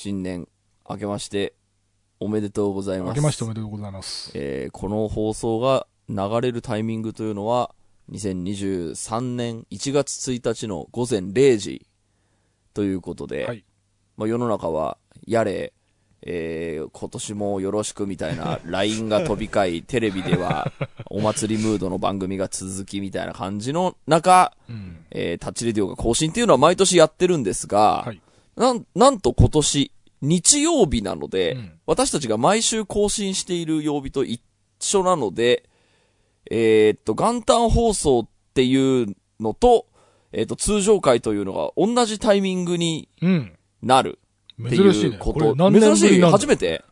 新年明けましておめでとうございます。明けましておめでとうございます。えーこの放送が流れるタイミングというのは、2023年1月1日の午前0時ということで、はい。まあ、世の中は、やれ、えー今年もよろしくみたいな LINE が飛び交い、テレビでは お祭りムードの番組が続きみたいな感じの中、うん。えータッチレディオが更新っていうのは毎年やってるんですが、はい。なん、なんと今年、日曜日なので、うん私たちが毎週更新している曜日と一緒なので、えーっと、元旦放送っていうのと、えーっと、通常回というのが同じタイミングにうん。なるいうね。いこ。ことれ何年珍しいぶりなんだ初めて？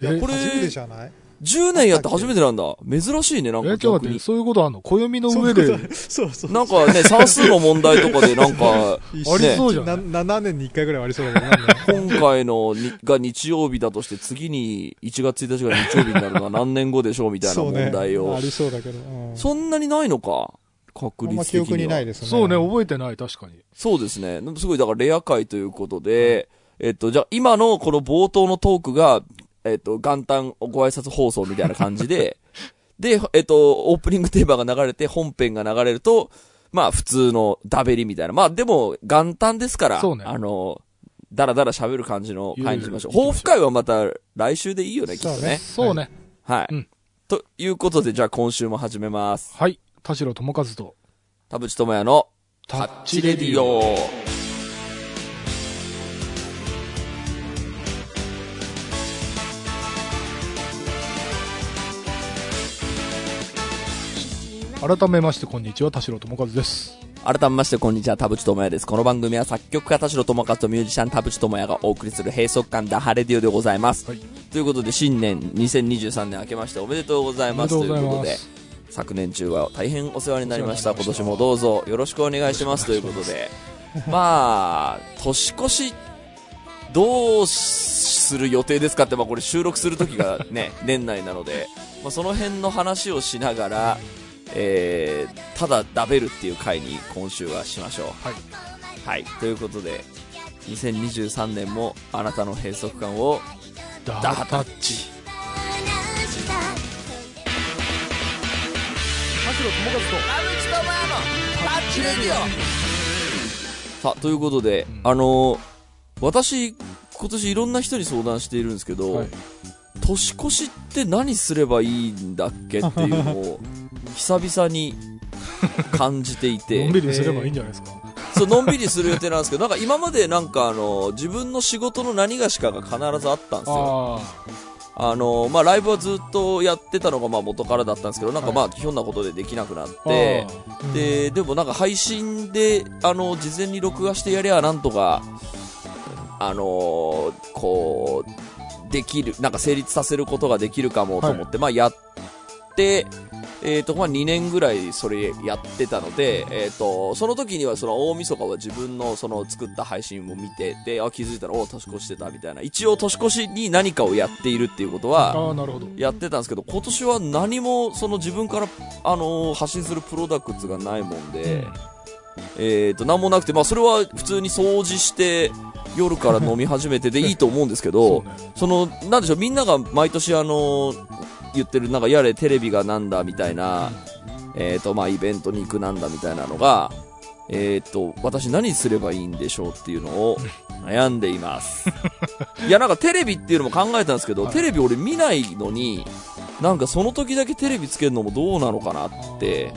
えこれ初めてじゃない？10年やって初めてなんだ。珍しいね、なんかえ、ちょっと待って。そういうことあんの？暦の上で、そうそう。なんかね、算数の問題とかでなんか、一 ありねそうじゃないな7年に1回ぐらいありそうだけど 今回のにが日曜日だとして次に1月1日が日曜日になるのは何年後でしょうみたいな問。題をあ。りそうだけど。うんそんなにないのか？確率的には。記憶にないですね。そうね、覚えてない、確かに。そうですね。すごい、だからレア回ということで、えっと、じゃあ今のこの冒頭のトークが、えっと、元旦ご挨拶放送みたいな感じで、で、えっと、オープニングテーマが流れて本編が流れると、まあ普通のダベリみたいな。まあでも元旦ですから、そうねあの、だらだら喋る感じの回にしましょう。抱負会はまた来週でいいよね、きっとねそうね。はい。うんということで、じゃあ今週も始めます。はい。田代智和と、田淵智也のタタッチレディオ。改めましてこんにちは、田代智和です。改めましてこんにちは、田淵智也です。この番組は作曲家田代智和とミュージシャン田淵智也がお送りする閉塞感ダハレディオでございます。はい。ということで、新年2023年明けましておめでとうございます。ということで、昨年中は大変お世話になりました。今年もどうぞよろしくお願いします。ということで、まあ、年越し、どうする予定ですかって、まあこれ収録する時がね、年内なので、まあその辺の話をしながら、えー、ただダベるっていう回に今週はしましょう。はい。はい。ということで、2023年もあなたの閉塞感をダダハタッチ。田代智和さあ、ということで、うんあのー私、今年いろんな人に相談しているんですけど、と。はい。年越しって何すればいいんだっけっていうのを、久々に感じていて のん、びりすればいいんじゃないですか？そう、のんびりする予定なんですけど、なんか今までなんかあの、自分の仕事の何がしかが必ずあったんですよ。ああの、まあ、ライブはずっとやってたのがまあ元からだったんですけど、なんかまあ、ひょんなことでできなくなっあ。て、うんで、でもなんか配信で、あの、事前に録画してやりゃなんとか、あのーこう、できる、なんか成立させることができるかもと思って、まあやって、えっ、と、まあ2年ぐらいそれやってたので、えっ、と、その時にはその大晦日は自分のその作った配信を見て、で、あ、気づいたら、お年越してたみたいな。一応年越しに何かをやっているっていうことは、ああ、なるほど。やってたんですけど、今年は何もその自分から、あのー発信するプロダクツがないもんで、えっ、と、なんもなくて、まあそれは普通に掃除して、夜から飲み始めてでいいと思うんですけ そどう、ね。その、なんでしょう、みんなが毎年あのー言ってる、なんかやれテレビがなんだみたいな、えっ、と、まあイベントに行くなんだみたいなのが、えっ、と、私何すればいいんでしょうっていうのを悩んでいます。いや、なんかテレビっていうのも考えたんですけど、はいテレビ俺見ないのに、なんかその時だけテレビつけるのもどうなのかなって、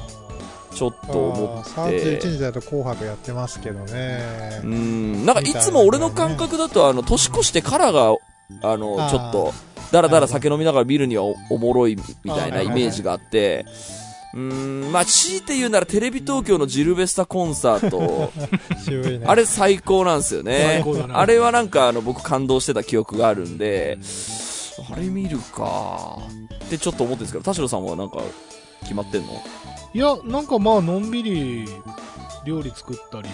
ちょっと思あって。ー31日だと紅白やってますけどねう。ん、なんかいつも俺の感覚だと、あの、年越してからが、あの、ちょっと、だらだら酒飲みながら見るにはおおもろいみたいなイメージがあって、うーん、まあ、強いて言うならテレビ東京のジルベスタコンサート。あれ最高なんですよね。あれはなんかあの、僕感動してた記憶があるんで、あれ見るか。ってちょっと思ってるんですけど、田代さんはなんか、決まってんの？いや、なんかまあ、のんびり料理作ったり、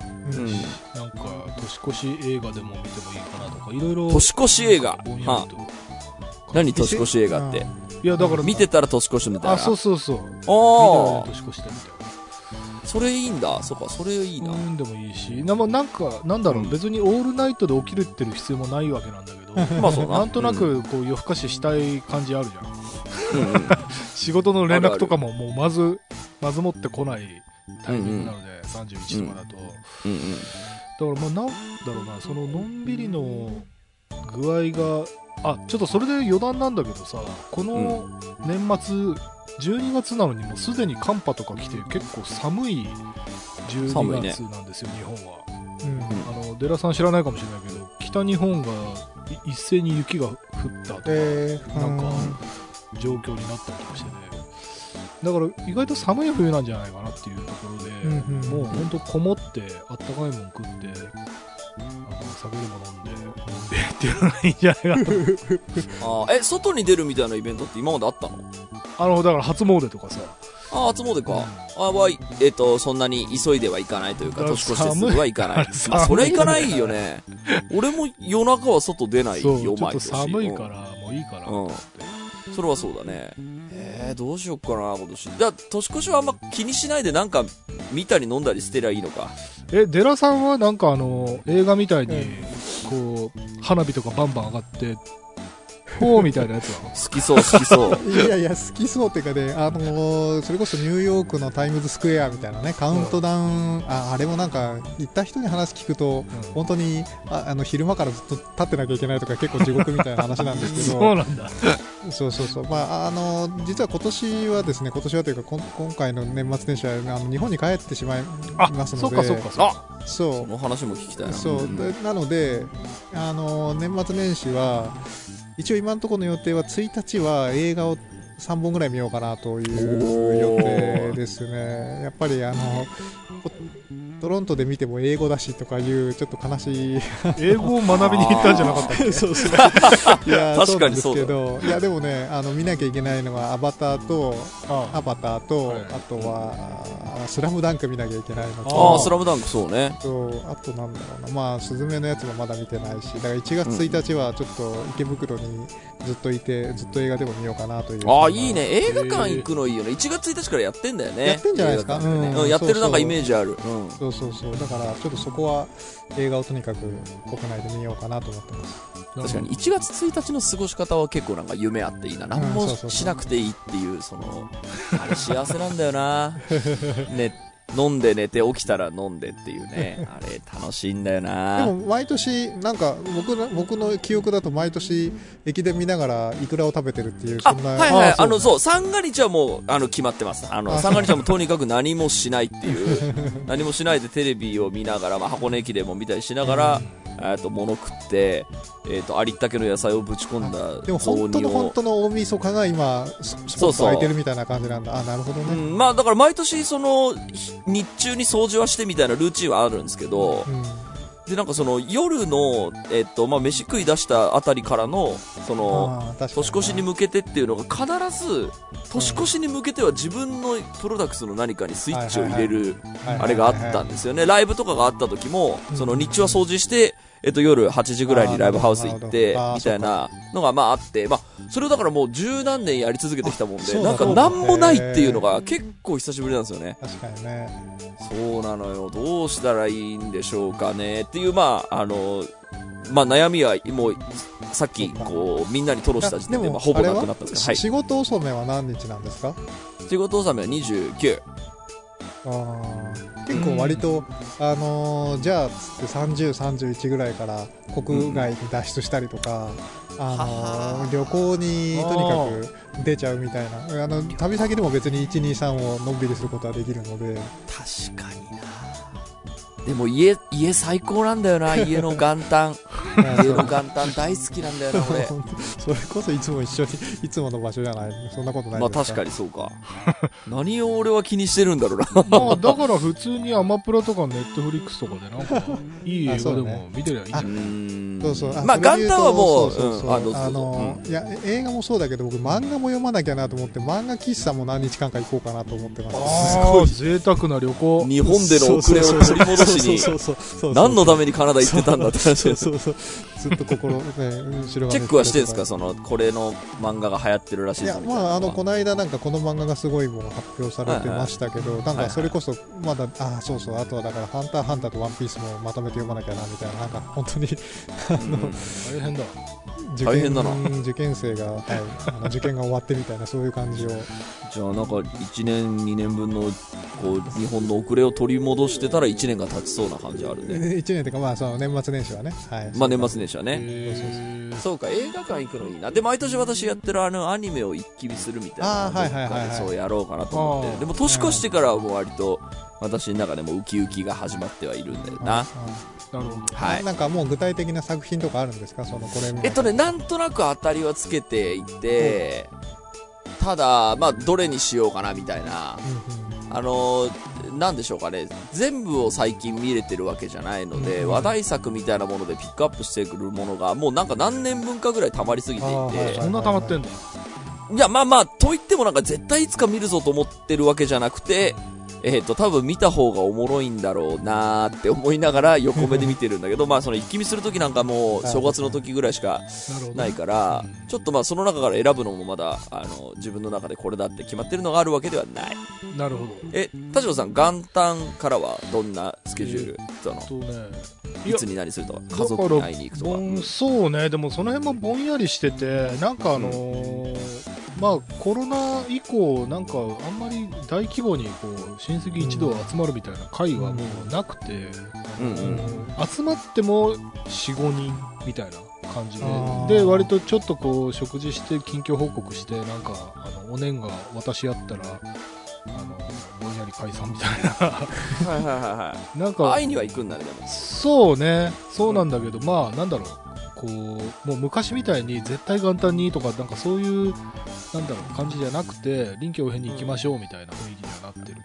うん。なんか年越し映画でも見てもいいかなとか、いろいろ。年越し映画。ぼんやりはと何年越し映画って？いや、だから、見てたら年越しみたいな。あ、そうそうそう。見たらあ年越してみたいな。それいいんだ。そっか、それいいな。うんでもいいし、なまあなんか、なんだろう、うん別にオールナイトで起きるってる必要もないわけなんだけど、まあそうな。なんとなくこう夜更かししたい感じあるじゃん。うん、うんうん仕事の連絡とかももうまず、まずもってこないタイミングなので、31とかだと。うんうん。だからまあなんだろうな、そののんびりの具合が、あ、ちょっとそれで余談なんだけどさ、この年末、12月なのにもうすでに寒波とか来て結構寒い12寒いね。月なんですよ、日本は。うん。あの、デラさん知らないかもしれないけど、北日本がい一斉に雪が降ったとか、えー、なんか状況になったりとかしてね。だから意外と寒い冬なんじゃないかなっていうところで、うんうんもうほんとこもって、あったかいもん食って、酒でも飲んで、飲んでっていうのがいいんじゃないかな。あーえ、外に出るみたいなイベントって今まであったの？あの、だから初詣とかさ、ああ、初詣か。あは、えっ、と、そんなに急いではいかないというか、年越してすぐはいかない。まあ、それはいかないよね。俺も夜中は外出ないよ、っと毎年。寒いから、もういいかな。うん。それはそうだね。えー、どうしよっかな、今年。じゃあ、年越しはあんま気にしないで、なんか、見たり飲んだりしてりゃいいのか。え、デラさんはなんかあの、映画みたいに、こう、花火とかバンバン上がって、こうみたいなやつなの？好きそう、好きそう。いやいや、好きそうっていうかね、あのーそれこそニューヨークのタイムズスクエアみたいなね、カウントダウン、ああれもなんか、行った人に話聞くと、本当にああの昼間からずっと立ってなきゃいけないとか、結構地獄みたいな話なんですけそうど、なんだ。そうそうそう、まあ、あの実は今年はですね、今年はというか、こん今回の年末年始はあの日本に帰ってしまいあ、ますので、そっかそっかそっか。そうその話も聞きたいな。そう、んでなので、あの年末年始は、一応今のところの予定は、1日は映画を3本ぐらい見ようかなという予定ですね。やっぱりあの、トロントで見ても英語だしとかいう、ちょっと悲しい。英語を学びに行ったんじゃなかったっけ？そうそう。いや、確かにそうなんですけど、いや、でもね、あの、見なきゃいけないのは、アバターと、あアバターと、はいあとは、あスラムダンク見なきゃいけないのあとあ、スラムダンクそうね。と、あとなんだろうな、まあ、スズメのやつもまだ見てないし、だから1月1日はちょっと池袋にずっといて、ずっと映画でも見ようかなという。ああ、いいね。映画館行くのいいよね。1月1日からやってんだよね。やってんじゃないですか？ねうんうん、やってるなんかイメージある。うん。そうそうそう。だから、ちょっとそこは映画をとにかく国内で見ようかなと思ってます。確かに1月1日の過ごし方は結構なんか夢あっていいな。何もしなくていいっていう、その、あれ幸せなんだよな。ね、飲んで寝て起きたら飲んでっていうね。あれ楽しいんだよでな。も、毎年、なんか、僕の、僕の記憶だと毎年、駅伝見ながらイクラを食べてるっていう、あ、そんな。はいはい。そうあの、そう、三が日はもう、あの、決まってます。あの、あ三が日はもうとにかく何もしないっていう、何もしないでテレビを見ながら、まあ、箱根駅伝も見たりしながら、えっと、物食って、えっと、ありったけの野菜をぶち込んだでも、本当の本を。当の大晦日が今、ススポット空いてるみたいな感じなんだ。あ、なるほどね。うん、まあだから毎年そのひ日中に掃除はしてみたいなルーチンはあるんですけどうん。でなんかその夜のえっとまあ飯食い出したあたりからのその年越しに向けてっていうのが必ず年越しに向けては自分のプロダクツの何かにスイッチを入れるあれがあったんですよね。ライブとかがあった時も、その日中は掃除して、えっと夜8時ぐらいにライブハウス行ってみたいなのがまああって、まあ、それをだからもう十何年やり続けてきたもんで、なんか何もないっていうのが結構久しぶりなんですよね。確かにね。そうなのよ。どうしたらいいんでしょうかね。っていう、まあ、あの、まあ悩みはもう、さっき、こう、みんなに吐露した時点で、まあ、ほぼなくなったんですけど、はい。し仕事納めは何日なんですか？仕事納めは29。あー結構割と、あのーじゃあつって30、31ぐらいから国外に脱出したりとか、あの旅行にとにかく出ちゃうみたいな、あの旅先でも別に1、2、3をのんびりすることはできるので、確かになでも家、家最高なんだよな、家の元旦。家の元旦大好きなんだよな、俺。それこそいつも一緒に、いつもの場所じゃない、そんなことないまあ確かにそうか。何を俺は気にしてるんだろうな。まあ、だから普通にアマプラとかネットフリックスとかでなんか、いい映画でも見てりゃいいんじゃんそうそう。あまあ元旦はもう、あ。のいや、映画もそうだけど、僕漫画も読まなきゃなと思って、漫画喫茶も何日間か行こうかなと思ってます。ああ、贅沢な旅行。日本での遅れを取り戻しに、そうそうそうそうそう。何のためにカナダ行ってたんだって話です。そうそうずっと心、ね、後ろがチェックはしてるんですか？その、これの漫画が流行ってるらしいいやぞみたいなまあ、あのこのの間、なんかこの漫画がすごいもの発表されてましたけど、なんかそれこそ、まだ、あそうそう、あとはだから、ハンターハンターとワンピースもまとめて読まなきゃなみたいな、なんか本当に大変だ。受大変だな。験受験生が、はい、あの受験が終わってみたいな、そういう感じを、じゃあなんか1年2年分のこう日本の遅れを取り戻してたら1年が経ちそうな感じあるね。1年というか、まあ、その年末年始はね、はい、まあ年末年始はね。そうか映画館行くのいいな。で毎年私やってるあのアニメを一気見するみたいなはいはいはいはい。そうやろうかなと思って。でも年越してからはもう割と私の中でもウキウキが始まってはいるんだよななるほど。はい。なんかもう具体的な作品とかあるんですか、そのこれえっとね、なんとなく当たりはつけていて、ただ、まあ、どれにしようかなみたいな、うんうんあのー、なんでしょうかね、全部を最近見れてるわけじゃないので、うん話題作みたいなものでピックアップしてくるものが、もうなんか何年分かぐらい溜まりすぎていて、そんな溜まってんだいや、まあまあ、と言ってもなんか絶対いつか見るぞと思ってるわけじゃなくて、えっ、と、多分見た方がおもろいんだろうなーって思いながら横目で見てるんだけど、まあその一気見するときなんかもう正月の時ぐらいしかないから、ちょっとまあその中から選ぶのもまだ、あの、自分の中でこれだって決まってるのがあるわけではない。なるほど。え、田代さん、元旦からはどんなスケジュール、その、いつに何するとか、家族に会いに行くとか？そうね。でもその辺もぼんやりしててなんかあのーまあコロナ以降なんかあんまり大規模にこう親戚一同集まるみたいな会はもうなくて、うんうん集まっても45人みたいな感じでで割とちょっとこう食事して近況報告してなんかあのお年が私やったらあのぼんやり解散みたいはいはいはいはななんい。か会いには行くんだね、でも。そうね、そうなんだけど、まあ、なんだろう、こう、もう昔みたいに絶対元旦にとか、なんかそういう、なんだろう、感じじゃなくて、臨機応変に行きましょうみたいな雰囲気にはなってるね。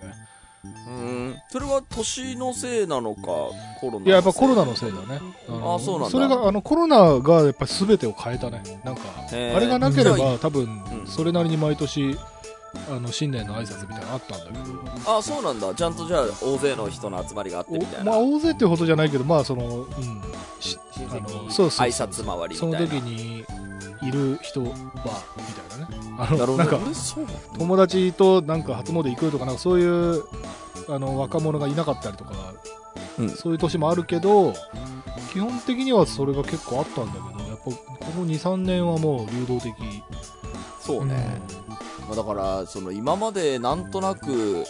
うん。それは年のせいなのか、コロナのせいいや、やっぱコロナのせいだね。のあそうなんだそれが、あの、コロナがやっぱ全てを変えたね。なんか、へーあれがなければ、多分うん、それなりに毎年、あの、新年の挨拶みたいなのあったんだけど、あ、そうなんだ。ちゃんとじゃあ、大勢の人の集まりがあってみたいな。おまあ、大勢ってほどじゃないけど、まあ、その、うん、し親あの戚そうそうそう挨拶回りみたそのいな。時にいる人は、みたいなね。あのなんか、友達となんか初詣行くとか、なんかそういう、あの、若者がいなかったりとか、うんそういう年もあるけど、基本的にはそれが結構あったんだけど、やっぱ、ここ2、3年はもう流動的。そうね。まあ、だから、その今までなんとなく、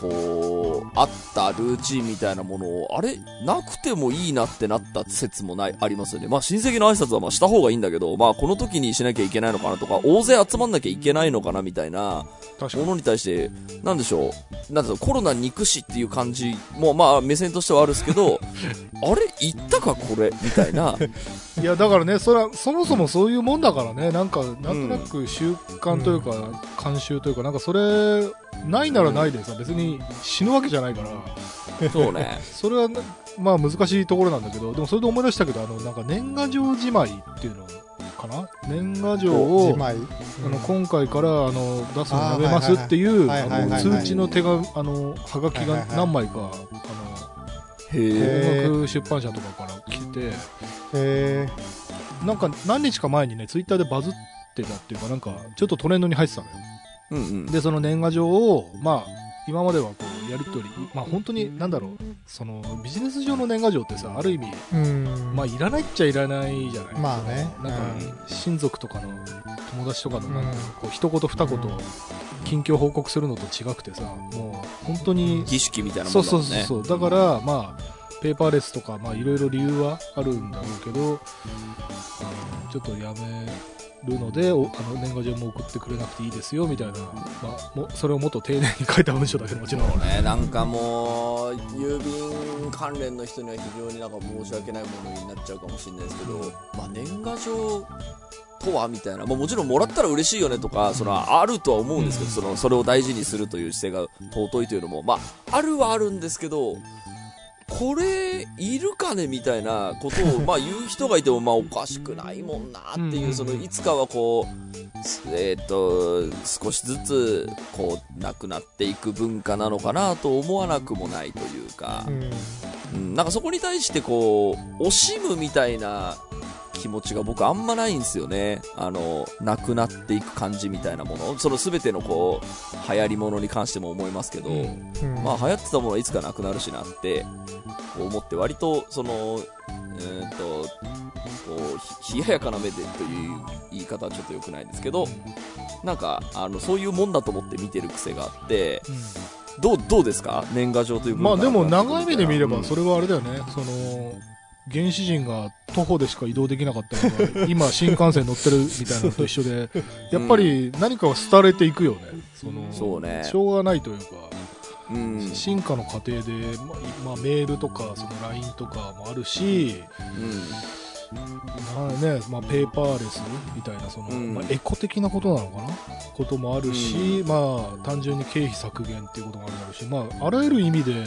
こう、あったルーチンみたいなものを、あれ？なくてもいいなってなった説もない、ありますよね。まあ親戚の挨拶はまあした方がいいんだけど、まあこの時にしなきゃいけないのかなとか、大勢集まんなきゃいけないのかなみたいな。ものに対して、なんでしょう、なんだろう、コロナ憎しっていう感じも、まあ目線としてはあるんですけど、あれ？言ったかこれ？みたいな。いや、だからね、それは、そもそもそういうもんだからね、なんか、なんとなく習慣というか、慣習というか、なんかそれ、ないならないでさ、別に死ぬわけじゃないから、そうね。それはな、まあ難しいところなんだけど、でもそれで思い出したけど、あの、なんか年賀状じまいっていうのかな？年賀状を、あの、今回から、あの、出すのやめますっていう、あの、通知の手が、あの、はがきが何枚か、あへの、音楽出版社とかから来て、えなんか何日か前にね、ツイッターでバズってたっていうか、なんか、ちょっとトレンドに入ってたのよ。うんうん。で、その年賀状を、まあ、今まではこう、やりとり、まあ本当に、なんだろう、その、ビジネス上の年賀状ってさ、ある意味、ー、うん。まあ、いらないっちゃいらないじゃない。まあね。なんか、親族とかの友達とかの、なんかうんこう、一言二言、近況報告するのと違くてさ、もう、本当に、儀式みたいなそうそもんだもね。うんそうそう。だから、まあ、ペーパーレスとか、まあ、いろいろ理由はあるんだろうけど、あのちょっとやめるので、おあの年賀状も送ってくれなくていいですよ、みたいな、まあ、もそれをもっと丁寧に書いた文章だけど、もちろん。ね、なんかもう、郵便関連の人には非常になんか申し訳ないものになっちゃうかもしれないですけど、まあ年賀状とはみたいな、まあ、もちろんもらったら嬉しいよねとか、そのあるとは思うんですけど、そのそれを大事にするという姿勢が尊いというのも、まあ、あるはあるんですけど、これ、いるかねみたいなことを、まあ言う人がいても、まあおかしくないもんなっていう、そのいつかはこう、すえっ、と、少しずつ、こう、なくなっていく文化なのかなと思わなくもないというか。う、ん。うん、なんかそこに対してこう、惜しむみたいな気持ちが僕あんまないんですよね。あの、なくなっていく感じみたいなもの。その全てのこう、流行り物に関しても思いますけど、うん。うんまあ流行ってたものはいつかなくなるしなって思って割とその、えーっと、こう、ひ冷ややかな目でという言い方はちょっと良くないんですけど、なんか、あの、そういうもんだと思って見てる癖があって、どう、どうですか？年賀状というまあでも長い目で見ればうんそれはあれだよね、その原始人が徒歩でしか移動できなかったのが今新幹線乗ってるみたいなのと一緒でやっぱり何かは廃れていくよね。そのそうね。しょうがないというか、うん。進化の過程で、ままあ、メールとかその LINE とかもあるし、まあねまあ、ペーパーレスみたいなその、うん。まあ、エコ的なことなのかな？こともあるし、まあ単純に経費削減っていうこともあるだろうし、まあ、あらゆる意味で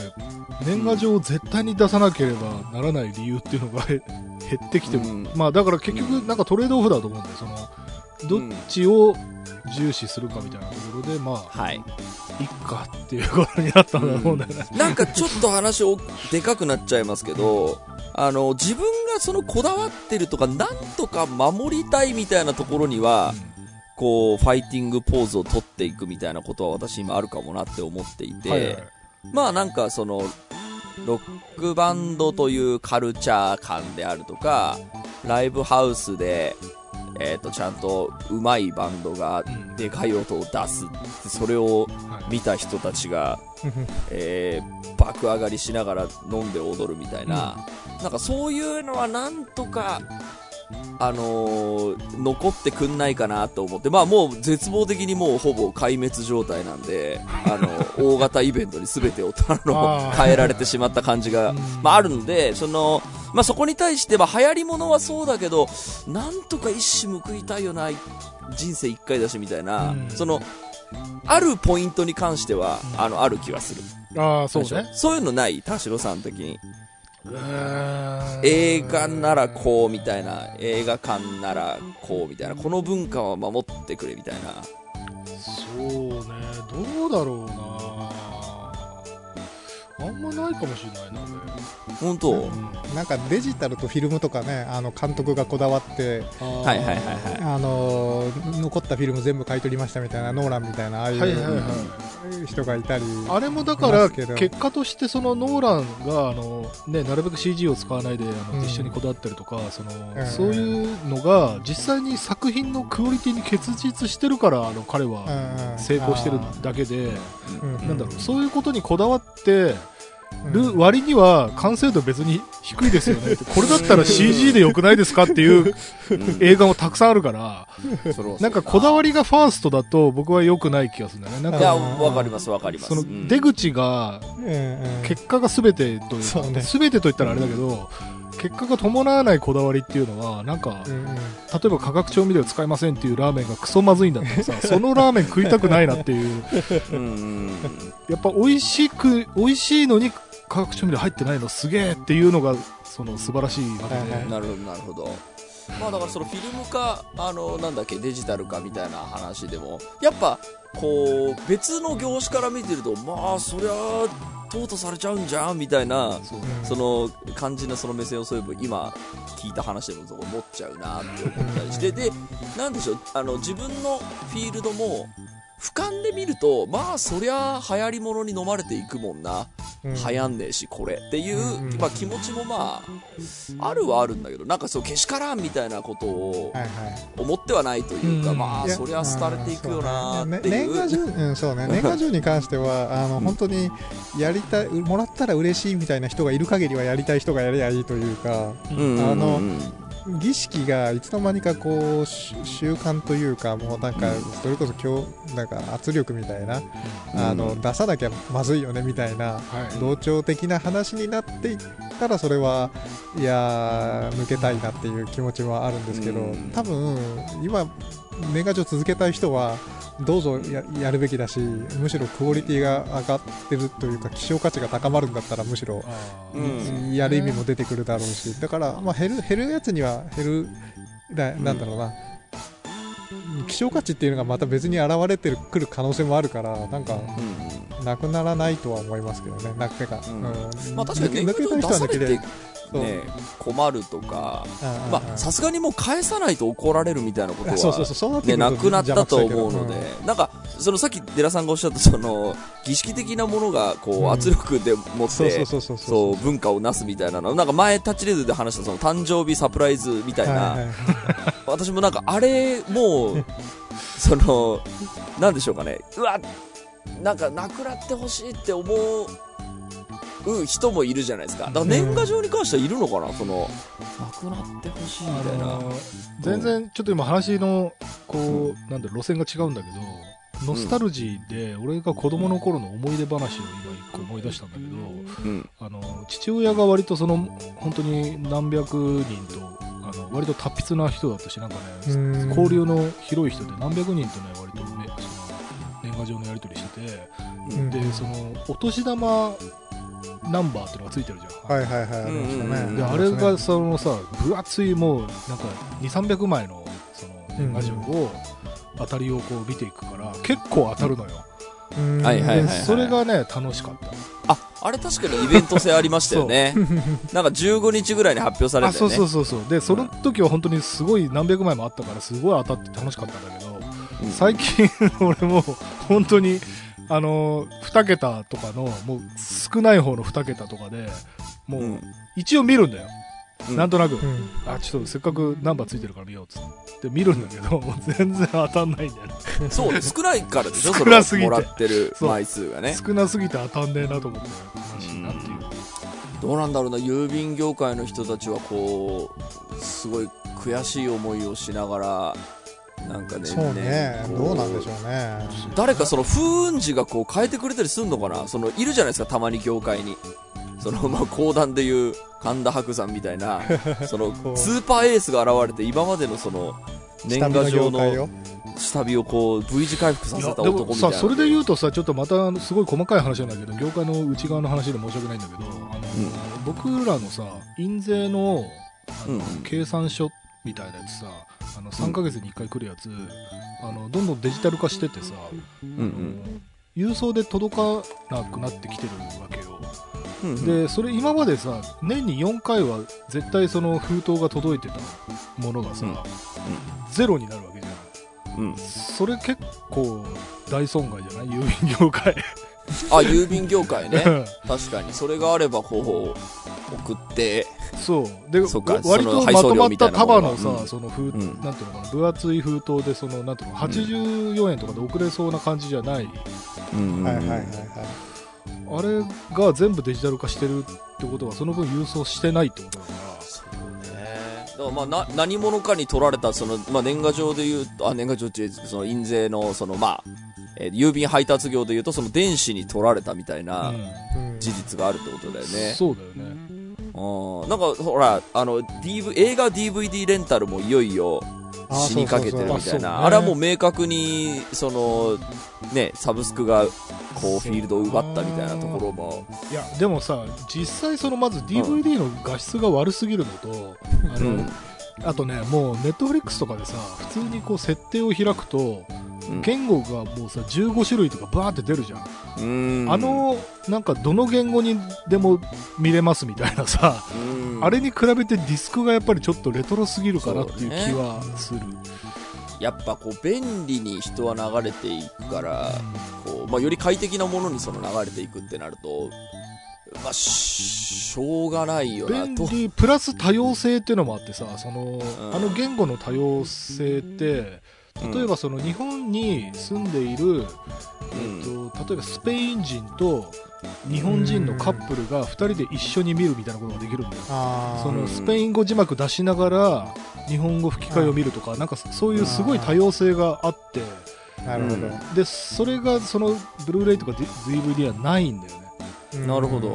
年賀状を絶対に出さなければならない理由っていうのがへ 減ってきてる、うん。まあだから結局なんかトレードオフだと思うんだよ。そのどっちを重視するかみたいなところでまあはい。いっかっていうことになったんだと思うん。だよね、なんかちょっと話をでかくなっちゃいますけど、あの、自分がそのこだわってるとか、なんとか守りたいみたいなところには、こう、ファイティングポーズを取っていくみたいなことは私今あるかもなって思っていて、はいはいまあなんかその、ロックバンドというカルチャー感であるとか、ライブハウスで、えっ、と、ちゃんと上手いバンドがうん。でかい音を出す。それをはい見た人たちが、えー爆上がりしながら飲んで踊るみたいな、なんかそういうのはなんとか、あのー残ってくんないかなと思って、まあもう絶望的にもうほぼ壊滅状態なんで、あの、大型イベントに全てをあの変えられてしまった感じが、まああるので、その、まあそこに対して、まあ流行り物はそうだけど、なんとか一矢報いたいよな、人生一回だしみたいな、うん。その、あるポイントに関しては、うんあの、ある気がする。ああそうねそういうのない？田代さん的に。映画ならこうみたいな、映画館ならこうみたいな、この文化は守ってくれみたいな。そうねどうだろうなあんまないかもしれないな本当、俺なんかデジタルとフィルムとかねあの監督がこだわってははいはいはいはい。あの残ったフィルム全部買い取りましたみたいなノーランみたいなああいはいはいはう人がいたり。あれもだいから結果としてそのノーランがあの、ね、なるべく CG を使わないであの、うん。一緒にこだわったりとかその、うんそういうのが実際に作品のクオリティに結実してるからあの彼は成功してるだけで、なんだろうそういうことにこだわってる割には完成度別に低いですよね。これだったら CG でよくないですかっていううん。映画もたくさんあるから。なんかこだわりがファーストだと僕は良くない気がするんだよね。なんいや、かわかりますわかります。そのうん。出口が結果が全てというそうね。全てと言ったらあれだけど結果が伴わないこだわりっていうのはなんか例えば化学調味料使いませんっていうラーメンがクソまずいんだったらさ そのラーメン食いたくないなっていう。うんうん。やっぱ美味しく美味しいのに化学調味料入ってないのすげえっていうのがその素晴らしいわけで、はいはい。なるほど、なるほど。まあだからそのフィルムか、あの、なんだっけ、デジタルかみたいな話でも、やっぱ、こう、別の業種から見てると、まあ、そりゃ、淘汰されちゃうんじゃんみたいな、そその感じのその目線をそういえば今聞いた話でもそう思っちゃうなって思ったりして、で、なんでしょう、あの、自分のフィールドも、俯瞰で見ると、まあ、そりゃ、流行り物に飲まれていくもんな。流行んねえし、これ。っていう、うんまあ、気持ちもまあ、あるはあるんだけど、なんかそう、けしからんみたいなことをはいはい思ってはないというか、うんまあ、いやそりゃ廃れていくよなーっていう。年賀状、うん、そうね、年賀状に関しては、あの、うん本当に、やりたい、もらったら嬉しいみたいな人がいる限りは、やりたい人がやりゃいいというか、うんうんうんあの儀式がいつの間にかこう、し習慣というか、もうなんか、それこそ今日、なんか圧力みたいな、あの、うん出さなきゃまずいよねみたいな、はい。同調的な話になっていったらそれはいやー抜けたいなっていう気持ちはあるんですけど、うん。多分今年賀状続けたい人はどうぞややるべきだしむしろクオリティが上がってるというか希少価値が高まるんだったらむしろやる意味も出てくるだろうし。だから、まあ、減る減るやつには減るななんだろうな、希少価値っていうのがまた別に現れてくる可能性もあるからなんかなくならないとは思いますけどね、なくが。うん。うん。まあ確かに年抜けた賀状出され人は抜て、ね、困るとか、うんまあさすがにもう返さないと怒られるみたいなことは、ね、なくなったと思うので、なんか、そのさっき寺さんがおっしゃった、その、儀式的なものが、こう、うん。圧力で持って、文化をなすみたいなの、なんか前、タッチレードで話した、その、誕生日サプライズみたいな、私もなんか、あれ、もう、その、なんでしょうかね、うわ、なんか、なくなってほしいって思う人もいるじゃないですか。だから年賀状に関してはいるのかな、その、なくなってほしいみたいな。あのー全然ちょっと今話のこう、なんだろう路線が違うんだけどノスタルジーで俺が子供の頃の思い出話を今一個思い出したんだけどうん。あの父親が割とその本当に何百人とあの割と達筆な人だったしなんかねうん交流の広い人で何百人とね割とねその年賀状のやり取りしててうんでそのお年玉ナンバーっていうのがついてるじゃん。はいはいはい、ありましたうんうんうんね。であれがそのさ分厚いもうなんか2300枚のその年賀状を当たりをこう見ていくから結構当たるのよ、うん、はいはいはいでそれがね楽しかった。あ、あれ確かにイベント性ありましたよね。なんか15日ぐらいに発表されあてよね。そうそうそうそう。でその時は本当にすごい何百枚もあったからすごい当たって楽しかったんだけどうん。最近 俺もう本当にあの2桁とかのもう少ない方の2桁とかでもううん。一応見るんだよ、うん。なんとなく、うん。あちょっとせっかくナンバーついてるから見ようっつって。見るんだけどもう全然当たんないんだよね。そう、少ないからでしょ、そ少なすぎて。のもらってる枚数がね。少なすぎて当たんねえなと思って悲しいなっていうどうなんだろうな、郵便業界の人たちはこう、すごい悔しい思いをしながら、なんかね、そうね、こどうなんでしょうね。誰かその風雲児がこう変えてくれたりすんのかな？そのいるじゃないですかたまに業界に。そのまあ講談でいう神田伯山みたいな そのスーパーエースが現れて今までのその年賀状のを下火をこう V 字回復させた男みたいな。それで言うとさちょっとまたすごい細かい話なんだけど業界の内側の話で申し訳ないんだけどあの、僕らのさ印税のあの、うん。計算書みたいなやつさあの3ヶ月に1回来るやつ、あのどんどんデジタル化しててさ、うんあの郵送で届かなくなってきてるわけよ。うんうん。でそれ今までさ年に4回は絶対その封筒が届いてたものがさ、うん。ゼロになるわけじゃん。うん。それ結構大損害じゃない？郵便業界 あ郵便業界ね。確かに。それがあればこう送って。そう。でそ割とまとまった束のさ、うんその封、ん。なんていうのかな分厚い封筒でそのなんていうの84円とかで送れそうな感じじゃない、うんはいはいはいはい。あれが全部デジタル化してるってことはその分郵送してないってことだから。ね。だからまあな何者かに取られたその、まあ、年賀状でいうとあ年賀状っていうその印税のその、まあえー郵便配達業でいうとその電子に取られたみたいなうん。事実があるってことだよね、そうだよね。うんなんかほらあの、DV、映画 DVD レンタルもいよいよあ死にかけてるみたいな。あれはもう明確にそのねサブスクがこうフィールドを奪ったみたいなところも。いやでもさ実際そのまず DVD の画質が悪すぎるのと、あのうん。あとねもうネットフリックスとかでさ普通にこう設定を開くとうん言語がもうさ15種類とかバーって出るじゃん、うん。あのなんかどの言語にでも見れますみたいなさ、うん。あれに比べてディスクがやっぱりちょっとレトロすぎるかなっていう気はする、やっぱこう便利に人は流れていくから、こうまあ、より快適なものにその流れていくってなると、まあ、ししょうがないよな便と。利プラス多様性っていうのもあってさその、ん。あの言語の多様性って例えばその日本に住んでいる、えっと、例えばスペイン人と日本人のカップルが2人で一緒に見るみたいなことができるんだよ。あそーのスペイン語字幕出しながら日本語吹き替えを見るとかなんかそういうすごい多様性があって。なるほど。でそれがそのブルーレイとか DVD はないんだよね。うんなるほど。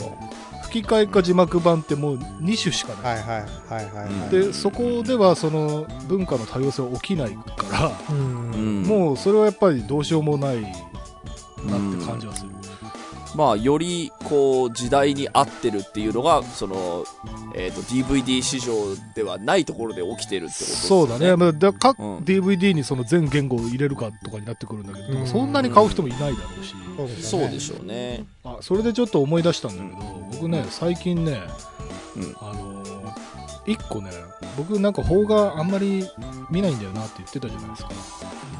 吹き替えか字幕版ってもう2種しかない、はいはいはいはいはい。でそこではその文化の多様性は起きないから、うん、うん。もうそれはやっぱりどうしようもないなって感じはする、まあ、より、こう、時代に合ってるっていうのが、その、えっ、と、DVD 市場ではないところで起きてるってことですよね。そうだね。まあ、だ各うん DVD にその全言語を入れるかとかになってくるんだけど、うんそんなに買う人もいないだろうし。そうですよねそうでしょうね。あ、それでちょっと思い出したんだけど、僕ね、最近ね、うんあのー一個ね、僕なんか邦画あんまり見ないんだよなって言ってたじゃないですか。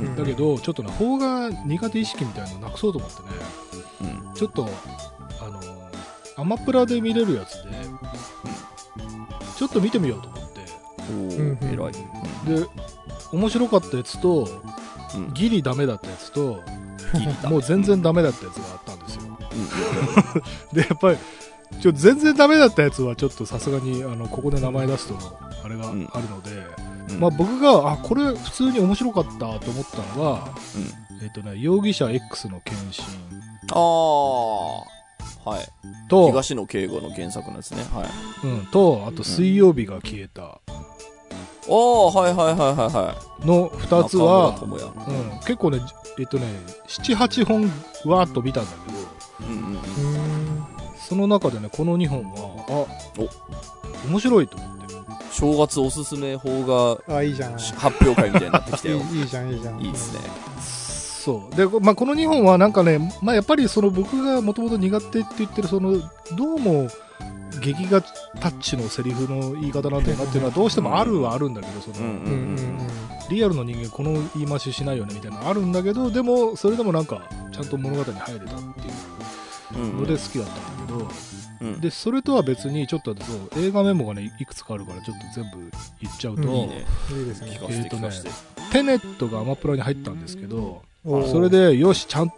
うんだけど、ちょっとね、邦画苦手意識みたいなのなくそうと思ってね、うん。ちょっと、あのーアマプラで見れるやつで、ちょっと見てみようと思って、おうんー、偉い。で、面白かったやつと、うん。ギリダメだったやつと、もう全然ダメだったやつがあったんですよ。うん。で、やっぱり、ちょ全然ダメだったやつはちょっとさすがに、あの、ここで名前出すと、あれがあるうんので、うんまあ僕が、あ、これ普通に面白かったと思ったのは、うんえっ、とね、容疑者 X の献身ああ、はい。と、東野敬吾の原作のですね。はい。うん、と、あと水曜日が消えたああ、はいはいはいはいはい。の二つは、中村智也うん、結構ね、えっ、とね、7、8本わーっと見たんだけど、うんうんその中でね、この2本は、あ、面白いと思って。正月おすすめ邦画あいいじゃんい発表会みたいになってきたよ。いいいいじゃんいいじゃんいいですね。そう。で、まあ、この2本はなんかね、まあ、やっぱりその僕がもともと苦手って言ってる、その、どうも、劇画タッチのセリフの言い方なんだよなっていうのはどうしてもあるはあるんだけど、その、うんうんうんリアルの人間この言い回ししないよねみたいなのあるんだけど、でも、それでもなんか、ちゃんと物語に入れたっていううんうんので好きだったんだけど、うんで、それとは別に、ちょっとそう、映画メモがね、いくつかあるから、ちょっと全部言っちゃうと、いいね。いいですねえーとね。テネットがアマプラに入ったんですけど、それで、よし、ちゃん、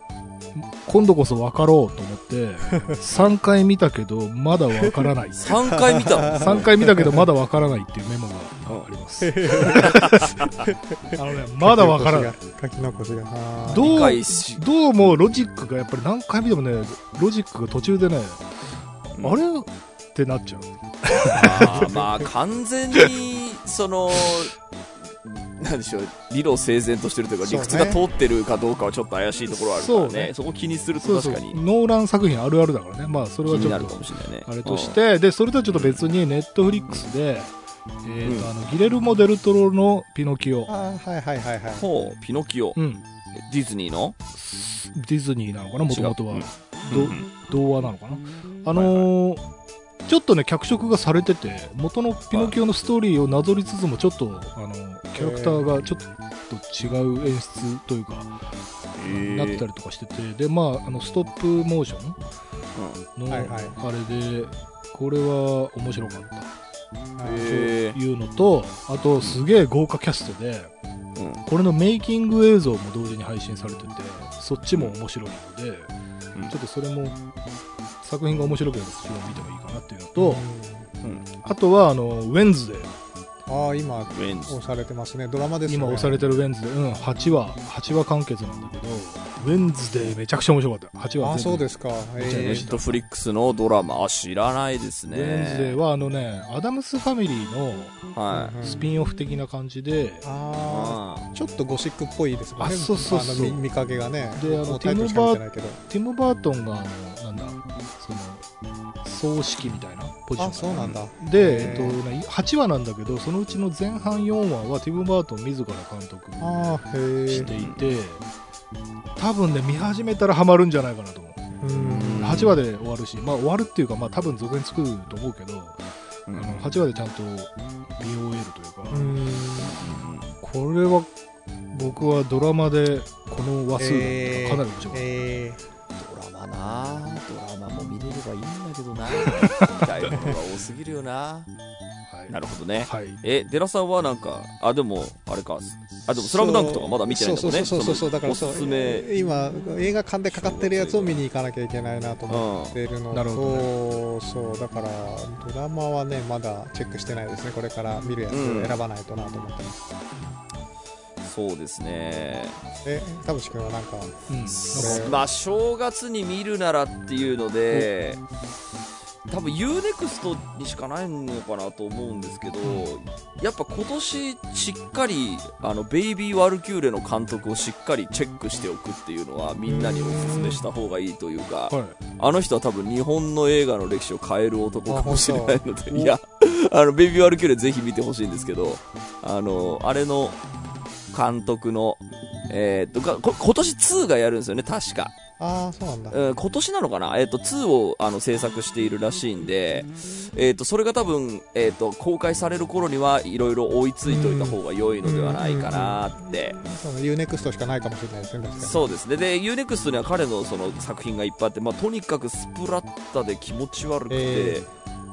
今度こそ分かろうと思って、3回見たけど、まだ分からない。3回見たの？3回見たけど、まだ分からないっていうメモがあります。あのね、まだ分からない。書き残しがどうどうもロジックがやっぱり何回見てもね、ロジックが途中でね、うんあれ？ってなっちゃう。あーまあ、完全に、その、なんでしょう、理路整然としてるというか、そうね理屈が通ってるかどうかはちょっと怪しいところはあるからそうね。ねそこ気にするとそうそう。確かにノーラン作品あるあるだからね。まあ、それはちょっと気になるかも、しれないね。あれとして、で、それとはちょっと別に、ネットフリックスで、えっと、あの、ギレルモ・デルトロのピノキオ。はいはいはいはいうん。ほう、ピノキオ。うん。ディズニーの？ディズニーなのかな、もともとは違う。どうん童話なのかな？あのーちょっとね、脚色がされてて、元のピノキオのストーリーをなぞりつつも、ちょっと、あの、キャラクターがちょっと違う演出というか、へなってたりとかしてて、で、まあ、あの、ストップモーションの、あれで、これは面白かった。あういうのと、あと、すげえ豪華キャストで、ーうん。これのメイキング映像も同時に配信されてて、そっちも面白いので、うん。ちょっとそれも、作品が面白ければそっちも見てもいいかなっていうのと、うんあとは、あの、ウェンズデー。ああ今ウェンズ押されてますねドラマですよね今押されてるウェンズデー。うん、8話、8話完結なんだけど、ウェンズデーめちゃくちゃ面白かった。8話ああそうす。ですかネットフリックスのドラマ、あ、知らないですウェンズデーね。は、あのね、アダムスファミリーのはい。うんスピンオフ的な感じで、あああちょっとゴシックっぽいですもんねあそうそうそうあの見見かけがねであのもうタイトルしか見てないけどティム・バートンが、あの、その、総指揮みたいなポジションあそうなんだ。で、えっとね、8話なんだけど、そのうちの前半4話はティム・バートン自ら監督していて、多分ね、見始めたらハマるんじゃないかなと思う。うん。8話で終わるし、まあ終わるっていうか、まあ多分続編作ると思うけど、あの8話でちゃんと見終えるというか、うん。これは僕はドラマでこの話数がかなり面白かった。えドラマな。ドラマも見れればいいんだけどな。見たいものが多すぎるよな。はい。なるほどね。はい。え、デラさんはなんか、あ、でも、あれか、あ、でも、スラムダンクとかまだ見てないんだもんね。そうそうそうそうそうだからおすすめ。今映画館でかかってるやつを見に行かなきゃいけないなと思ってるの。うん。なるほと、そうだからドラマはねまだチェックしてないですね。これから見るやつを選ばないとなと思ってます、そうですね。え田淵君はなんかうん。なんかれまあ、正月に見るならっていうので、多分 UNEXT にしかないのかなと思うんですけど、やっぱ今年しっかりあのベイビー・ワルキューレの監督をしっかりチェックしておくっていうのはみんなにおすすめした方がいいというか、はい。あの人は多分日本の映画の歴史を変える男かもしれないので、当いや、あの、ベイビー・ワルキューレぜひ見てほしいんですけど、あの、あれの監督の、えーっと、がこ今年2がやるんですよね、確か。ああ、そうなんだ。うん今年なのかな？えっ、と、2をあの制作しているらしいんで、えっ、と、それが多分、えっ、と、公開される頃にはいろいろ追いついといた方が良いのではないかなって。UNEXT しかないかもしれないですね。そうですね。で、UNEXT には彼のその作品がいっぱいあって、まあ、とにかくスプラッタで気持ち悪くて、え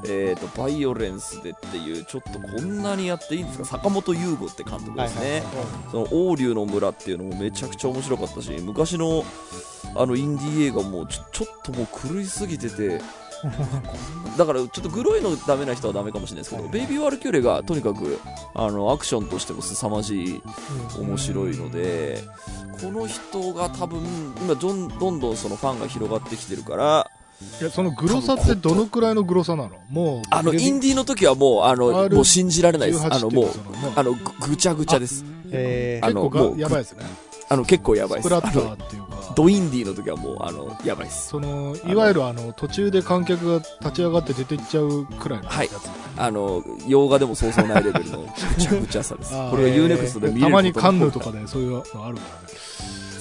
えー、とバイオレンスでっていうちょっとこんなにやっていいんですか？坂本優吾って監督ですね、その王竜の村っていうのもめちゃくちゃ面白かったし昔のあのインディー映画もちょちょっともう狂いすぎてて だからちょっとグロいのダメな人はダメかもしれないですけど、ベイビー・ワルキューレがとにかくあのアクションとしても凄まじいうん面白いので、この人が多分今どんどんどんそのファンが広がってきてるからいや、そのグロさってどのくらいのグロさなの？もう、あのインディーの時はもうあの R18 もう信じられないです。あのもうあのぐぐちゃぐちゃです。えー。あの結構がもうやばいですね。あの結構やばいです。スプラッタあのーっていうか。ドインディーの時はもうあのやばいです。そのいわゆるあの途中で観客が立ち上がって出てっちゃうくらいのやつ、はい。あの洋画でもそうそうないレベルの ぐちゃぐちゃさです。これは UNEXT で見れるたまにカンヌことかでそういうのあるからね。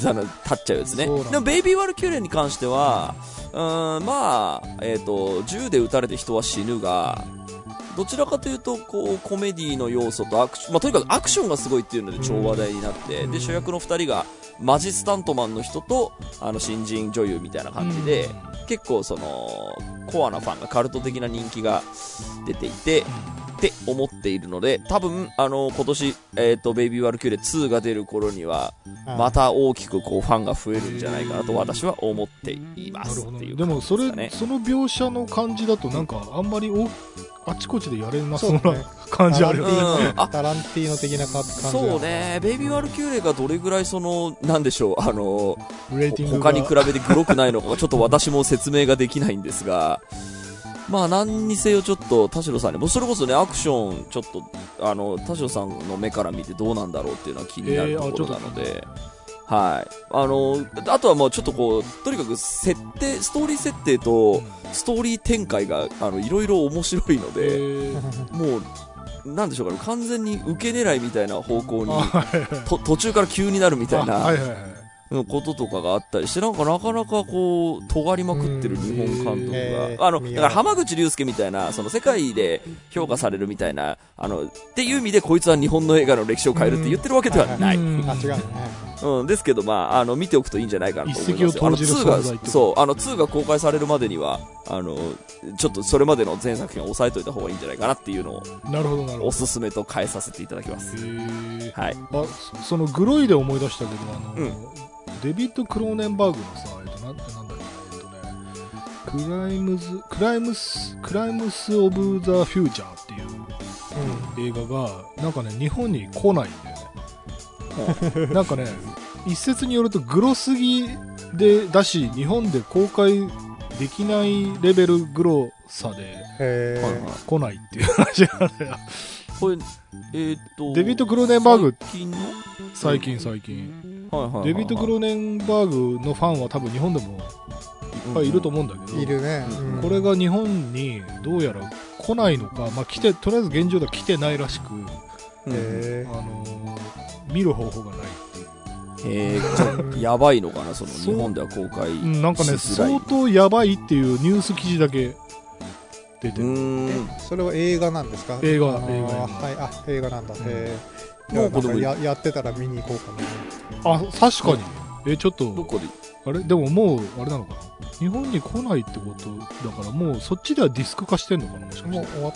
あの立っちゃうやつね。でもベイビー・ワルキューレに関してはうーんまあえっ、と銃で撃たれて人は死ぬがどちらかというとこうコメディの要素とアクション、まあ、とにかくアクションがすごいっていうので超話題になって、うんで主役の2人がマジスタントマンの人とあの新人女優みたいな感じで、結構そのコアなファンがカルト的な人気が出ていて、って思っているので多分あの今年、えーと「ベイビー・ワルキューレ2」が出る頃にはまた大きくこうファンが増えるんじゃないかなと私は思っていますっていうでもそれ、その描写の感じだとなんかあんまりおあちこちでやれなそうな感じあるよね。うん。あタランティーノ的なか感じだそうね、ベイビー・ワルキューレがどれぐらいその、なんでしょう、あの、他に比べてグロくないのかがちょっと私も説明ができないんですが、まあ何にせよちょっと田代さんにもそれこそねアクションちょっとあの田代さんの目から見てどうなんだろうっていうのは気になるところなのちょっで、はい。あのあとはもうちょっとこうとにかく設定ストーリー設定とストーリー展開があのいろいろ面白いのえで、ー。もうなんでしょうかね完全に受け狙いみたいな方向にと途中から急になるみたいあなはいはいはいこととかがあったりして、なんかなかなかこう、尖りまくってる日本監督が。あの、だから浜口竜介みたいな、その世界で評価されるみたいな、あの、っていう意味でこいつは日本の映画の歴史を変えるって言ってるわけではない。うん。あ違うん、ですけど、まあ、あの、見ておくといいんじゃないかなと思いますよ。あの、一石を投じる2存在ってが、そう、あの、2が公開されるまでには、あの、ちょっとそれまでの全作品を押さえといた方がいいんじゃないかなっていうのを、なるほどなるほど。おすすめと変えさせていただきます。はい。あそそのグロいで思い出したけどあの、うんデビッド・クローネンバーグのさ、えっと、なんなんだろうね、えっとね、クライムズ、クライムス、クライムス・オブ・ザ・フューチャーっていう映画が、なんかね、日本に来ないんだよね。なんかね、一説によるとグロすぎで、だし、日本で公開できないレベルグロさでへはいはいー来ないっていう話なんだよ。これ、えーっと、デビッド・クローネンバーグ、最近の？最近最近。はいはいはいはい。デビッド・クローネンバーグのファンは多分日本でもいっぱいいると思うんだけど、いるね、これが日本にどうやら来ないのか、まあ、来てとりあえず現状では来てないらしく、うん。へあのー見る方法がないっていう、へえ、じゃあやばいのかな、その日本では公開。うん。なんかね相当やばいっていうニュース記事だけ出てうる、それは映画なんですか？映画あのー。映画はい。あ映画なんだ、うん。へえもう子供ややってたら見に行こうかな。あ確かに。えちょっと。どこであれ？でももうあれなのかな？日本に来ないってことだからもうそっちではディスク化してんのかな？もしかして。もう終わっ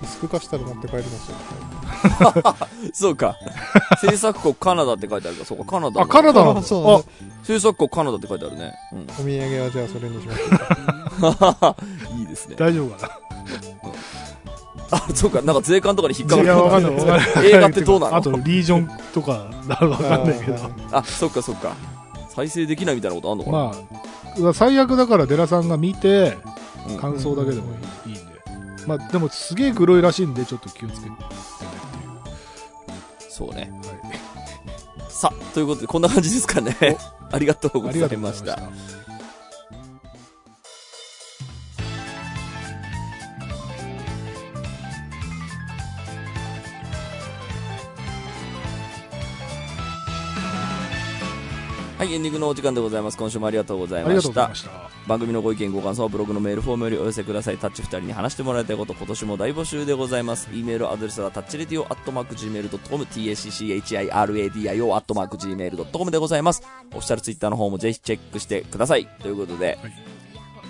ディスク化したら持って帰りますよ。そうか。制作国カナダって書いてあるか。ら、そうか、カナダの。あカナダなんだそうなんだ制作国カナダって書いてあるね。うん。お土産はじゃあそれにしましょうかいいですね。大丈夫かな？あ、そうか、なんか税関とかに引っかかるいや、わかんない。映画ってどうなの？あと、リージョンとか、わかんないけど。あ、そっかそっか。再生できないみたいなことあんのかな？まあ、最悪だから、デラさんが見て、うん感想だけでもいいいいんで。まあ、でもすげえグロいらしいんで、ちょっと気をつけてねってそうね。いう。はい。さあ、ということで、こんな感じですかね。ありがとうございうました。。はい、エンディングのお時間でございます。今週もありがとうございました。番組のご意見ご感想はブログのメールフォームよりお寄せください。タッチ2人に話してもらいたいこと今年も大募集でございます。e メールアドレスはタッチレディオアットマーク Gmail.com tacchiradio アットマーク Gmail.com でございます。オフィシャルツイッターの方もぜひチェックしてください。ということで、はい。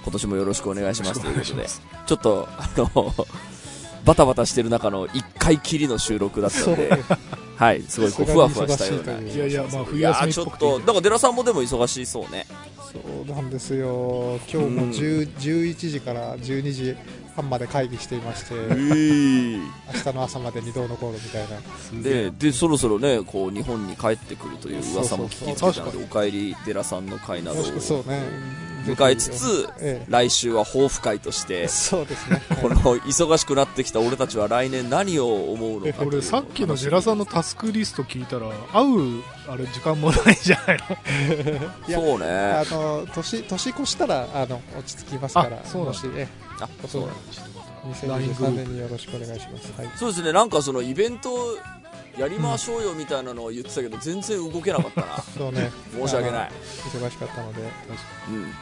今年もよろしくお願いします。ということでちょっとあのバタバタしてる中の1回きりの収録だったんで。はいすごいこうふわふわしたような。いやいや、まあ、冬休みーちょっっぽく。ていいと、なんかデラさんもでも忙しそうね。そうなんですよ。今日も10 11時から12時半まで会議していまして明日の朝までにどうのこうのみたいな。で、で、そろそろね、こう、日本に帰ってくるという噂も聞きつけたのそうそうで、お帰りデラさんの会などを。そうね迎えつつ、え来週は抱負会としてえ、そうですね。この忙しくなってきた俺たちは来年何を思うのか俺さっきのジェラさんのタスクリスト聞いたら会うあれ時間もないじゃないの？そうね。あの年年越したらあの落ち着きますからあそうあ、そうちょっとまた LINE グル2023ー年によろしくお願いします。はいそうですね、なんかそのイベントやりましょうよみたいなのを言ってたけど、全然動けなかったな。そうね。申し訳ない。忙しかったので。うん。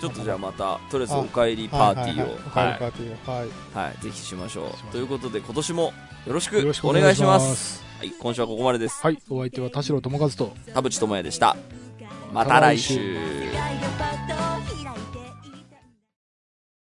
ちょっとじゃあまた、とりあえずお帰りパーティーを、はいはいはいおはい帰りパーティーをはいはい、ぜひしましょう。ということで、今年もよろしくおお願いしま。すはい、今週はここまでです。はいお相手は田代智和と田淵智也でした。また来週。